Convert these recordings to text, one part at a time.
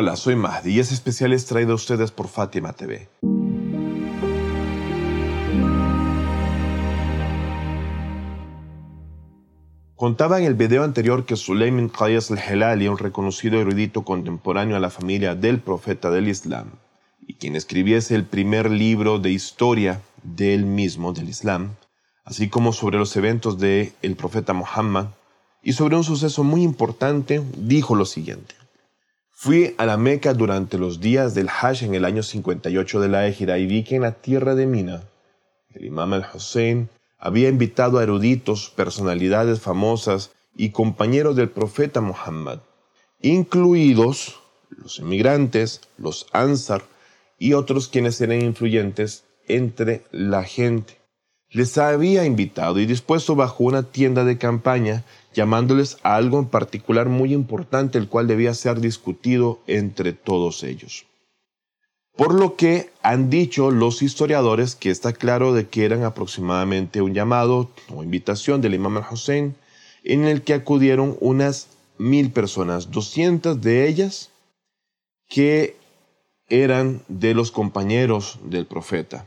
Hola, soy Mahdi y es especial es traído a ustedes por Fátima TV. Contaba en el video anterior que Suleiman Qais al-Hilali, un reconocido erudito contemporáneo a la familia del profeta del Islam, y quien escribiese el primer libro de historia del mismo, del Islam, así como sobre los eventos del el profeta Muhammad, y sobre un suceso muy importante, dijo lo siguiente. Fui a la Meca durante los días del Hajj en el año 58 de la Égira y vi que en la tierra de Mina, el imam al-Hussein había invitado a eruditos, personalidades famosas y compañeros del profeta Muhammad, incluidos los emigrantes, los Ansar y otros quienes eran influyentes entre la gente. Les había invitado y dispuesto bajo una tienda de campaña, llamándoles a algo en particular muy importante, el cual debía ser discutido entre todos ellos. Por lo que han dicho los historiadores que está claro de que eran aproximadamente un llamado o invitación del imam al-Hussein en el que acudieron unas mil personas, 200 de ellas que eran de los compañeros del profeta.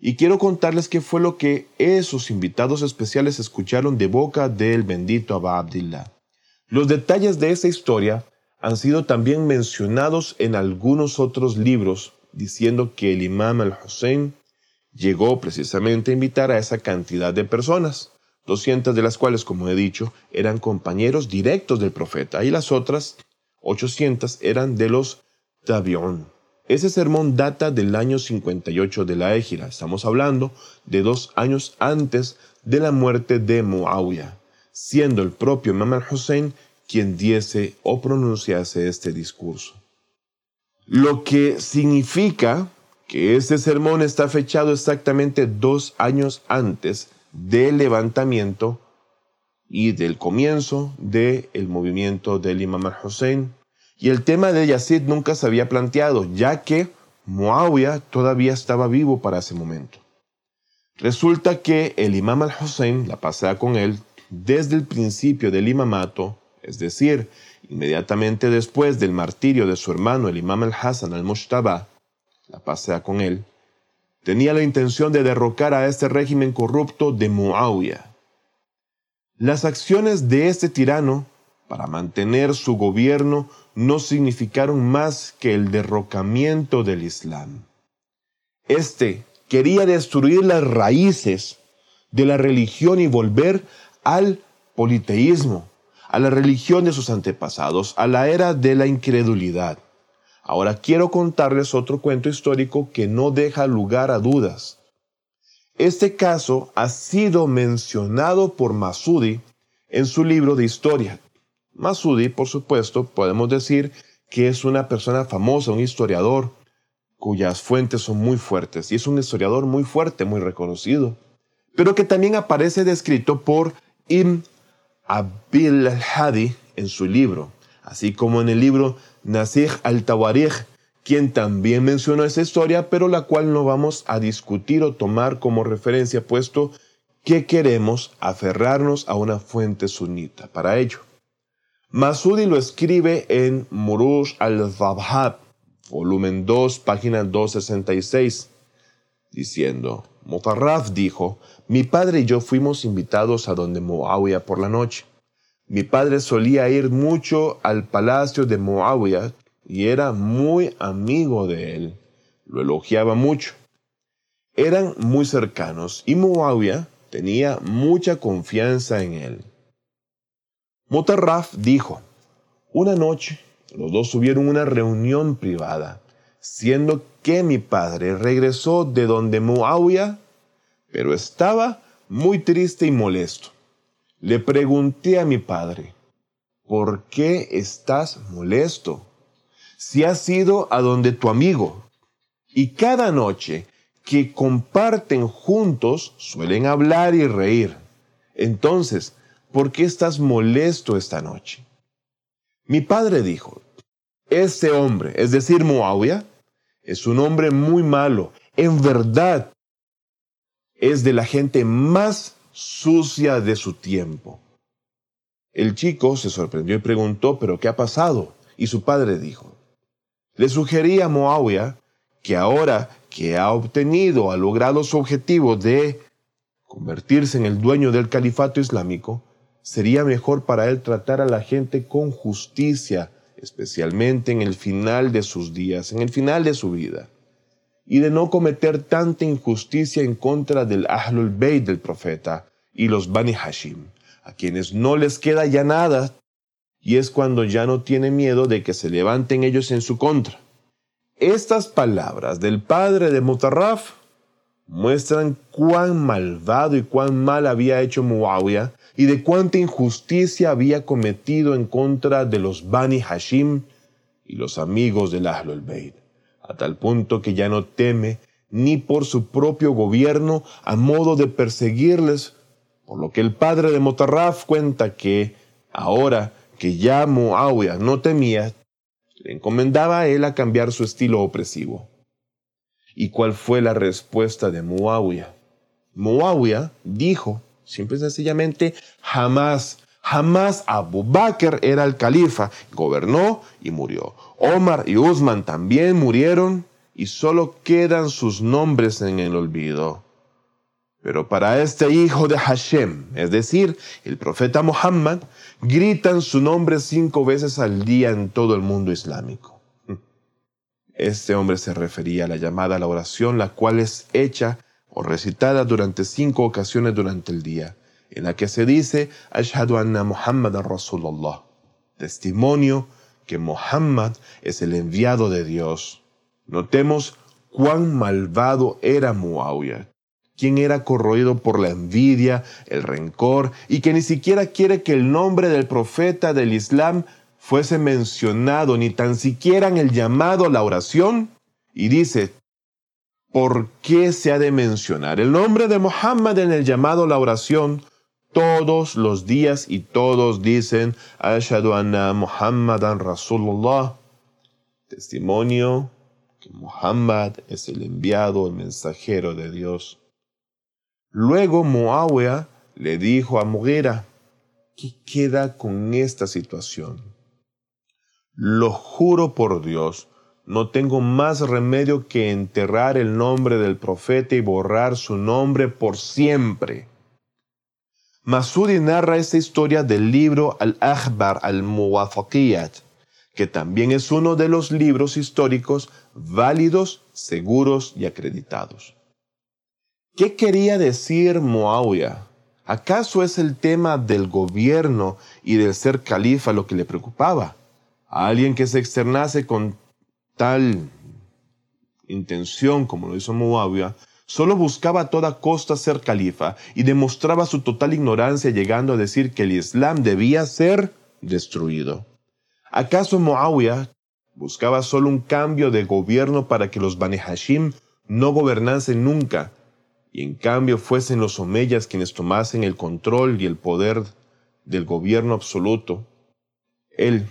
Y quiero contarles qué fue lo que esos invitados especiales escucharon de boca del bendito Abba Abdillah. Los detalles de esa historia han sido también mencionados en algunos otros libros, diciendo que el imam al-Hussein llegó precisamente a invitar a esa cantidad de personas, 200 de las cuales, como he dicho, eran compañeros directos del profeta, y las otras 800 eran de los Tabi'un. Ese sermón data del año 58 de la Égira. Estamos hablando de dos años antes de la muerte de Muawiyah, siendo el propio Imam al-Hussein quien diese o pronunciase este discurso. Lo que significa que este sermón está fechado exactamente dos años antes del levantamiento y del comienzo del movimiento del Imam al-Hussein y el tema de Yazid nunca se había planteado, ya que Muawiyah todavía estaba vivo para ese momento. Resulta que el imam al-Hussein, la pasea con él, desde el principio del imamato, es decir, inmediatamente después del martirio de su hermano el imam al-Hassan al-Mushtaba, la pasea con él, tenía la intención de derrocar a este régimen corrupto de Muawiyah. Las acciones de este tirano para mantener su gobierno no significaron más que el derrocamiento del Islam. Este quería destruir las raíces de la religión y volver al politeísmo, a la religión de sus antepasados, a la era de la incredulidad. Ahora quiero contarles otro cuento histórico que no deja lugar a dudas. Este caso ha sido mencionado por Masudi en su libro de historia, Masudi, por supuesto, podemos decir que es una persona famosa, un historiador cuyas fuentes son muy fuertes y es un historiador muy fuerte, muy reconocido, pero que también aparece descrito por Ibn Abil al-Hadi en su libro, así como en el libro Nasih al-Tawarikh, quien también mencionó esa historia, pero la cual no vamos a discutir o tomar como referencia, puesto que queremos aferrarnos a una fuente sunita para ello. Masudi lo escribe en Murush al-Zabhab, volumen 2, página 266, diciendo, Motarraf dijo, mi padre y yo fuimos invitados a donde Muawiyah por la noche. Mi padre solía ir mucho al palacio de Muawiyah y era muy amigo de él. Lo elogiaba mucho. Eran muy cercanos y Muawiyah tenía mucha confianza en él. Motarraf dijo, una noche los dos tuvieron una reunión privada, siendo que mi padre regresó de donde Muawiyah, pero estaba muy triste y molesto. Le pregunté a mi padre, ¿por qué estás molesto? Si has ido a donde tu amigo, y cada noche que comparten juntos suelen hablar y reír. Entonces, ¿por qué estás molesto esta noche? Mi padre dijo, este hombre, es decir, Muawiyah, es un hombre muy malo. En verdad, es de la gente más sucia de su tiempo. El chico se sorprendió y preguntó, ¿pero qué ha pasado? Y su padre dijo, Le sugería a Muawiyah que ahora que ha obtenido, ha logrado su objetivo de convertirse en el dueño del califato islámico, sería mejor para él tratar a la gente con justicia, especialmente en el final de sus días, en el final de su vida, y de no cometer tanta injusticia en contra del Ahlul Bayt del profeta y los Bani Hashim, a quienes no les queda ya nada, y es cuando ya no tiene miedo de que se levanten ellos en su contra. Estas palabras del padre de Mutarraf muestran cuán malvado y cuán mal había hecho Muawiyah y de cuánta injusticia había cometido en contra de los Bani Hashim y los amigos del Ahlul Bayt, a tal punto que ya no teme ni por su propio gobierno a modo de perseguirles, por lo que el padre de Motarraf cuenta que ahora que ya Muawiyah no temía, le encomendaba a él a cambiar su estilo opresivo. ¿Y cuál fue la respuesta de Muawiyah? Muawiyah dijo, simple y sencillamente, jamás, jamás Abu Bakr era el califa, gobernó y murió. Omar y Usman también murieron y solo quedan sus nombres en el olvido. Pero para este hijo de Hashem, es decir, el profeta Muhammad, gritan su nombre cinco veces al día en todo el mundo islámico. Este hombre se refería a la llamada a la oración, la cual es hecha o recitada durante cinco ocasiones durante el día, en la que se dice Ashhadu anna Muhammad Rasulullah, testimonio que Muhammad es el enviado de Dios. Notemos cuán malvado era Muawiyah, quien era corroído por la envidia, el rencor y que ni siquiera quiere que el nombre del profeta del Islam fuese mencionado ni tan siquiera en el llamado a la oración. Y dice, ¿por qué se ha de mencionar el nombre de Muhammad en el llamado a la oración? Todos los días y todos dicen, Ashadu anna Muhammadan Rasulullah. Testimonio que Muhammad es el enviado, el mensajero de Dios. Luego Muawiyah le dijo a Mughira, ¿qué queda con esta situación? Lo juro por Dios, no tengo más remedio que enterrar el nombre del profeta y borrar su nombre por siempre. Masudi narra esta historia del libro Al-Akhbar al-Muwafaqiyat, que también es uno de los libros históricos válidos, seguros y acreditados. ¿Qué quería decir Muawiyah? ¿Acaso es el tema del gobierno y del ser califa lo que le preocupaba? Alguien que se externase con tal intención como lo hizo Muawiyah, solo buscaba a toda costa ser califa y demostraba su total ignorancia llegando a decir que el Islam debía ser destruido. ¿Acaso Muawiyah buscaba solo un cambio de gobierno para que los Bani Hashim no gobernasen nunca y en cambio fuesen los Omeyas quienes tomasen el control y el poder del gobierno absoluto? Él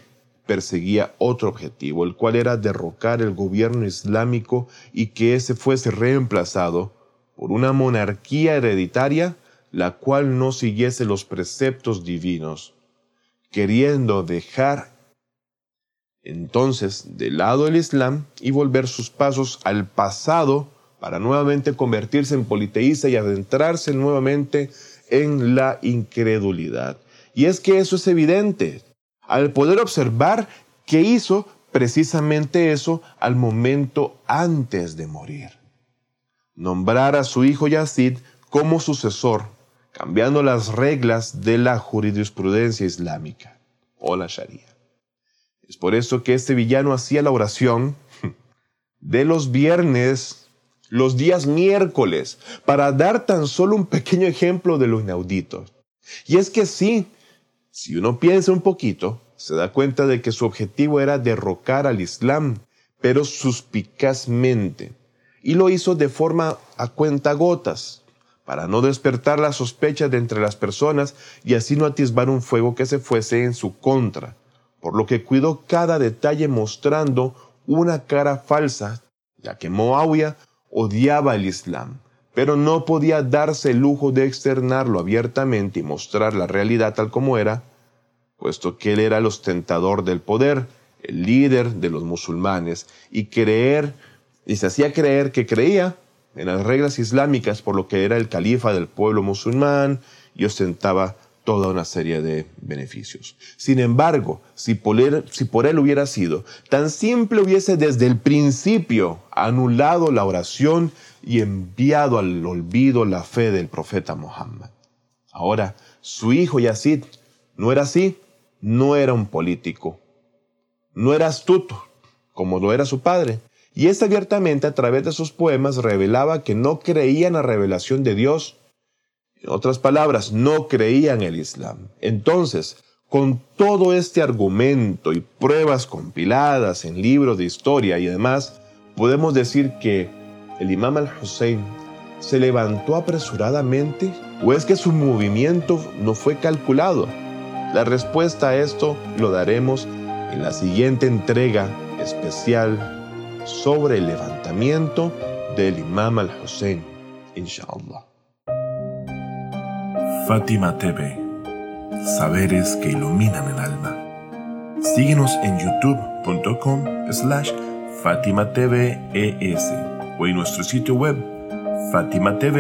perseguía otro objetivo, el cual era derrocar el gobierno islámico y que ese fuese reemplazado por una monarquía hereditaria la cual no siguiese los preceptos divinos, queriendo dejar entonces de lado el Islam y volver sus pasos al pasado para nuevamente convertirse en politeísta y adentrarse nuevamente en la incredulidad. Y es que eso es evidente al poder observar que hizo precisamente eso al momento antes de morir. Nombrar a su hijo Yazid como sucesor, cambiando las reglas de la jurisprudencia islámica o la Sharia. Es por eso que este villano hacía la oración de los viernes, los días miércoles, para dar tan solo un pequeño ejemplo de lo inaudito. Y es que sí, si uno piensa un poquito, se da cuenta de que su objetivo era derrocar al Islam, pero suspicazmente, y lo hizo de forma a cuentagotas, para no despertar la sospecha de entre las personas y así no atisbar un fuego que se fuese en su contra, por lo que cuidó cada detalle mostrando una cara falsa, ya que Moawiyah odiaba el Islam, pero no podía darse el lujo de externarlo abiertamente y mostrar la realidad tal como era, puesto que él era el ostentador del poder el líder de los musulmanes, y creer, y se hacía creer que creía en las reglas islámicas por lo que era el califa del pueblo musulmán y ostentaba toda una serie de beneficios. Sin embargo, si por, él, hubiera sido, tan simple hubiese desde el principio anulado la oración y enviado al olvido la fe del profeta Muhammad. Ahora, su hijo Yazid no era así, no era un político, no era astuto, como lo era su padre, y este abiertamente a través de sus poemas revelaba que no creía en la revelación de Dios en otras palabras, no creían el Islam. Entonces, con todo este argumento y pruebas compiladas en libros de historia y demás, podemos decir que el imam al-Hussein se levantó apresuradamente o es que su movimiento no fue calculado. La respuesta a esto lo daremos en la siguiente entrega especial sobre el levantamiento del imam al-Hussein, inshallah. Fátima TV, saberes que iluminan el alma. Síguenos en youtube.com slash Fátima o en nuestro sitio web fatimatv.es.